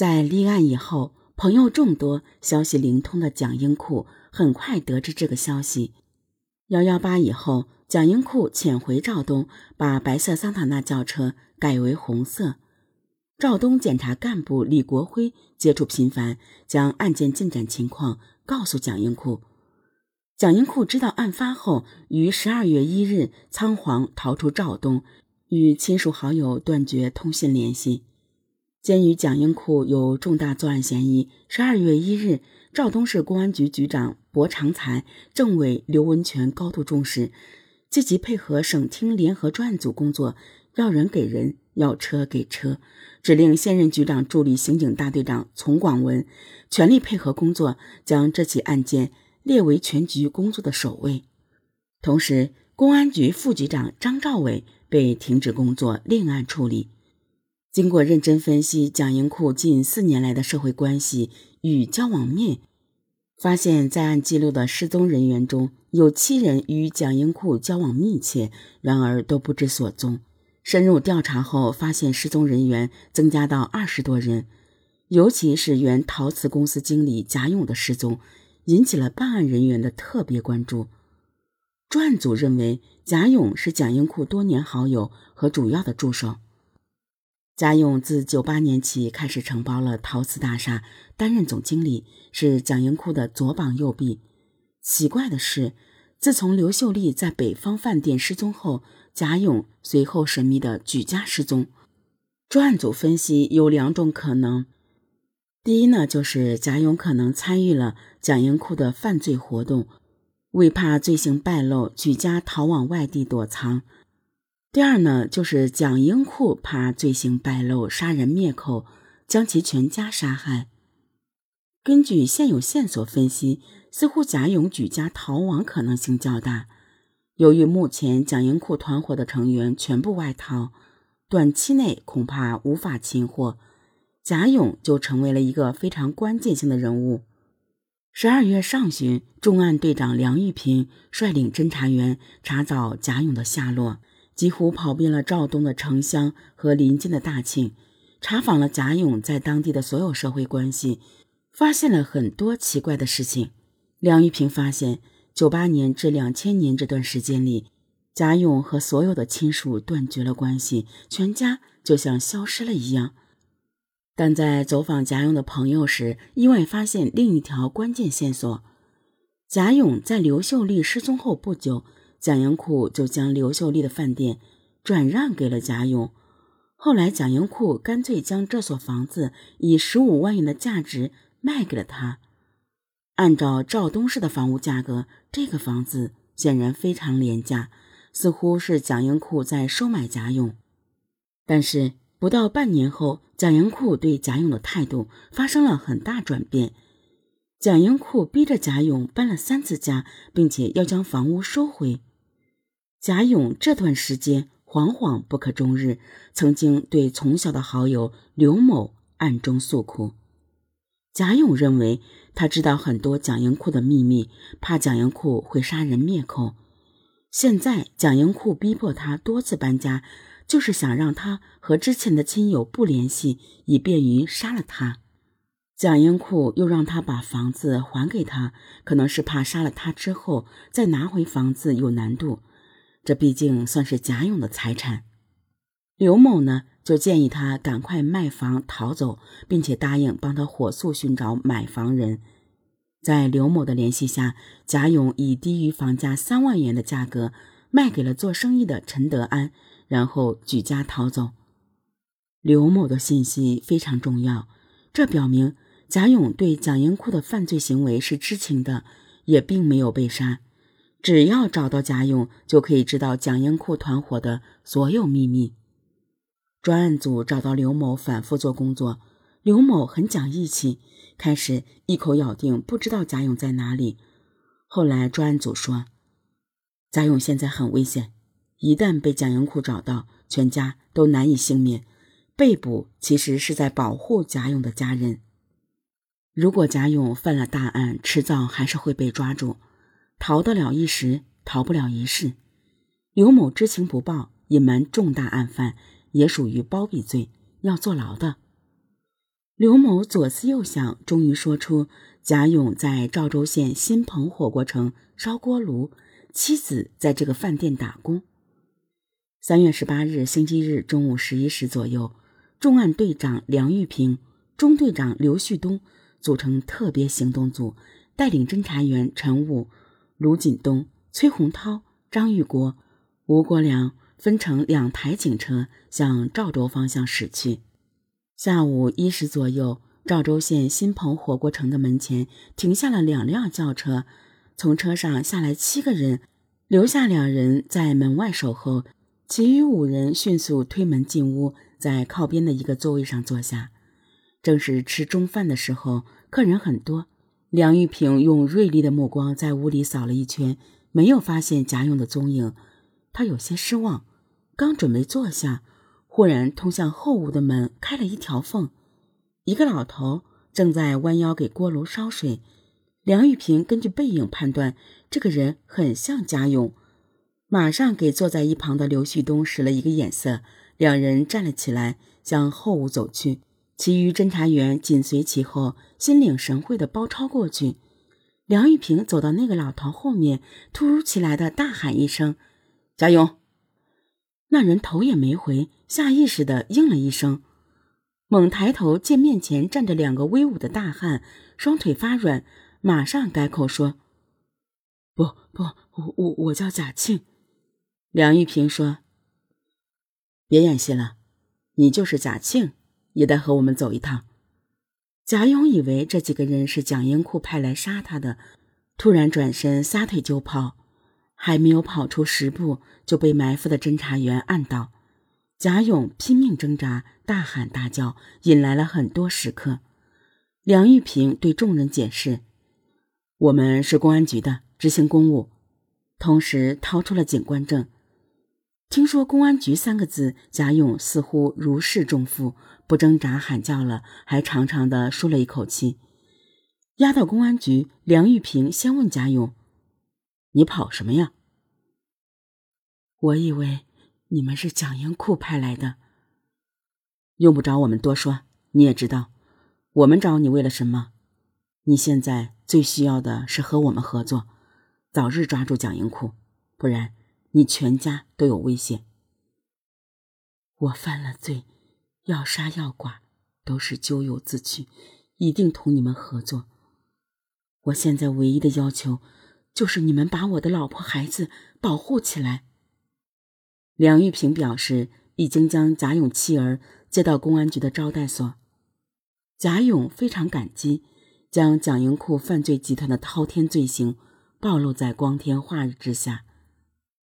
在立案以后，朋友众多、消息灵通的蒋英库很快得知这个消息。幺幺八以后，蒋英库潜回赵东，把白色桑塔纳轿车改为红色。赵东检察干部李国辉接触频繁，将案件进展情况告诉蒋英库。蒋英库知道案发后，于十二月一日仓皇逃出赵东，与亲属好友断绝通信联系。鉴于蒋英库有重大作案嫌疑，十二月一日，肇东市公安局局长薄长才、政委刘文全高度重视，积极配合省厅联合专案组工作，要人给人，要车给车，指令现任局长助理刑警大队长丛广文全力配合工作，将这起案件列为全局工作的首位。同时，公安局副局长张兆伟被停止工作，另案处理。经过认真分析蒋英库近四年来的社会关系与交往面，发现在案记录的失踪人员中有七人与蒋英库交往密切，然而都不知所踪。深入调查后，发现失踪人员增加到二十多人，尤其是原陶瓷公司经理贾勇的失踪，引起了办案人员的特别关注。专案组认为，贾勇是蒋英库多年好友和主要的助手。贾勇自九八年起开始承包了陶瓷大厦，担任总经理，是蒋英库的左膀右臂。奇怪的是，自从刘秀丽在北方饭店失踪后，贾勇随后神秘的举家失踪。专案组分析有两种可能：第一呢，就是贾勇可能参与了蒋英库的犯罪活动，为怕罪行败露，举家逃往外地躲藏。第二呢，就是蒋英库怕罪行败露，杀人灭口，将其全家杀害。根据现有线索分析，似乎贾勇举家逃亡可能性较大。由于目前蒋英库团伙的成员全部外逃，短期内恐怕无法擒获，贾勇就成为了一个非常关键性的人物。十二月上旬，重案队长梁玉平率领侦查员查找贾勇的下落。几乎跑遍了赵东的城乡和邻近的大庆，查访了贾勇在当地的所有社会关系，发现了很多奇怪的事情。梁玉平发现，九八年至两千年这段时间里，贾勇和所有的亲属断绝了关系，全家就像消失了一样。但在走访贾勇的朋友时，意外发现另一条关键线索：贾勇在刘秀丽失踪后不久。蒋英库就将刘秀丽的饭店转让给了贾勇，后来蒋英库干脆将这所房子以十五万元的价值卖给了他。按照赵东市的房屋价格，这个房子显然非常廉价，似乎是蒋英库在收买贾勇。但是不到半年后，蒋英库对贾勇的态度发生了很大转变。蒋英库逼着贾勇搬了三次家，并且要将房屋收回。贾勇这段时间惶惶不可终日，曾经对从小的好友刘某暗中诉苦。贾勇认为他知道很多蒋英库的秘密，怕蒋英库会杀人灭口。现在蒋英库逼迫他多次搬家，就是想让他和之前的亲友不联系，以便于杀了他。蒋英库又让他把房子还给他，可能是怕杀了他之后再拿回房子有难度。这毕竟算是贾勇的财产，刘某呢就建议他赶快卖房逃走，并且答应帮他火速寻找买房人。在刘某的联系下，贾勇以低于房价三万元的价格卖给了做生意的陈德安，然后举家逃走。刘某的信息非常重要，这表明贾勇对蒋英库的犯罪行为是知情的，也并没有被杀。只要找到贾勇，就可以知道蒋英库团伙的所有秘密。专案组找到刘某，反复做工作。刘某很讲义气，开始一口咬定不知道贾勇在哪里。后来专案组说，贾勇现在很危险，一旦被蒋英库找到，全家都难以幸免。被捕其实是在保护贾勇的家人。如果贾勇犯了大案，迟早还是会被抓住。逃得了一时，逃不了一世。刘某知情不报，隐瞒重大案犯，也属于包庇罪，要坐牢的。刘某左思右想，终于说出贾勇在赵州县新棚火锅城烧锅炉，妻子在这个饭店打工。三月十八日星期日中午十一时左右，重案队长梁玉平、中队长刘旭东组成特别行动组，带领侦查员陈武、卢锦东、崔洪涛、张玉国、吴国良分成两台警车向赵州方向驶去。下午一时左右，赵州县新鹏火锅城的门前停下了两辆轿车，从车上下来七个人，留下两人在门外守候，其余五人迅速推门进屋，在靠边的一个座位上坐下。正是吃中饭的时候，客人很多。梁玉平用锐利的目光在屋里扫了一圈，没有发现贾勇的踪影，他有些失望，刚准备坐下。忽然，通向后屋的门开了一条缝，一个老头正在弯腰给锅炉烧水。梁玉平根据背影判断，这个人很像贾勇，马上给坐在一旁的刘旭东使了一个眼色，两人站了起来，向后屋走去。其余侦查员紧随其后，心领神会地包抄过去。梁玉平走到那个老头后面，突如其来的大喊一声：“贾勇！”那人头也没回，下意识的应了一声，猛抬头见面前站着两个威武的大汉，双腿发软，马上改口说：“不不，我我我叫贾庆。”梁玉平说：“别演戏了，你就是贾庆，也得和我们走一趟。”贾勇以为这几个人是蒋英库派来杀他的，突然转身撒腿就跑。还没有跑出十步，就被埋伏的侦查员按倒。贾勇拼命挣扎，大喊大叫，引来了很多食客。梁玉平对众人解释：“我们是公安局的，执行公务。”同时掏出了警官证。听说“公安局”三个字，贾勇似乎如释重负，不挣扎喊叫了，还长长的舒了一口气。押到公安局，梁玉平先问贾勇。你跑什么呀？我以为你们是蒋英库派来的。用不着我们多说，你也知道，我们找你为了什么？你现在最需要的是和我们合作，早日抓住蒋英库，不然你全家都有危险。我犯了罪，要杀要剐都是咎由自取，一定同你们合作。我现在唯一的要求。就是你们把我的老婆孩子保护起来。梁玉平表示，已经将贾勇妻儿接到公安局的招待所。贾勇非常感激，将蒋英库犯罪集团的滔天罪行暴露在光天化日之下。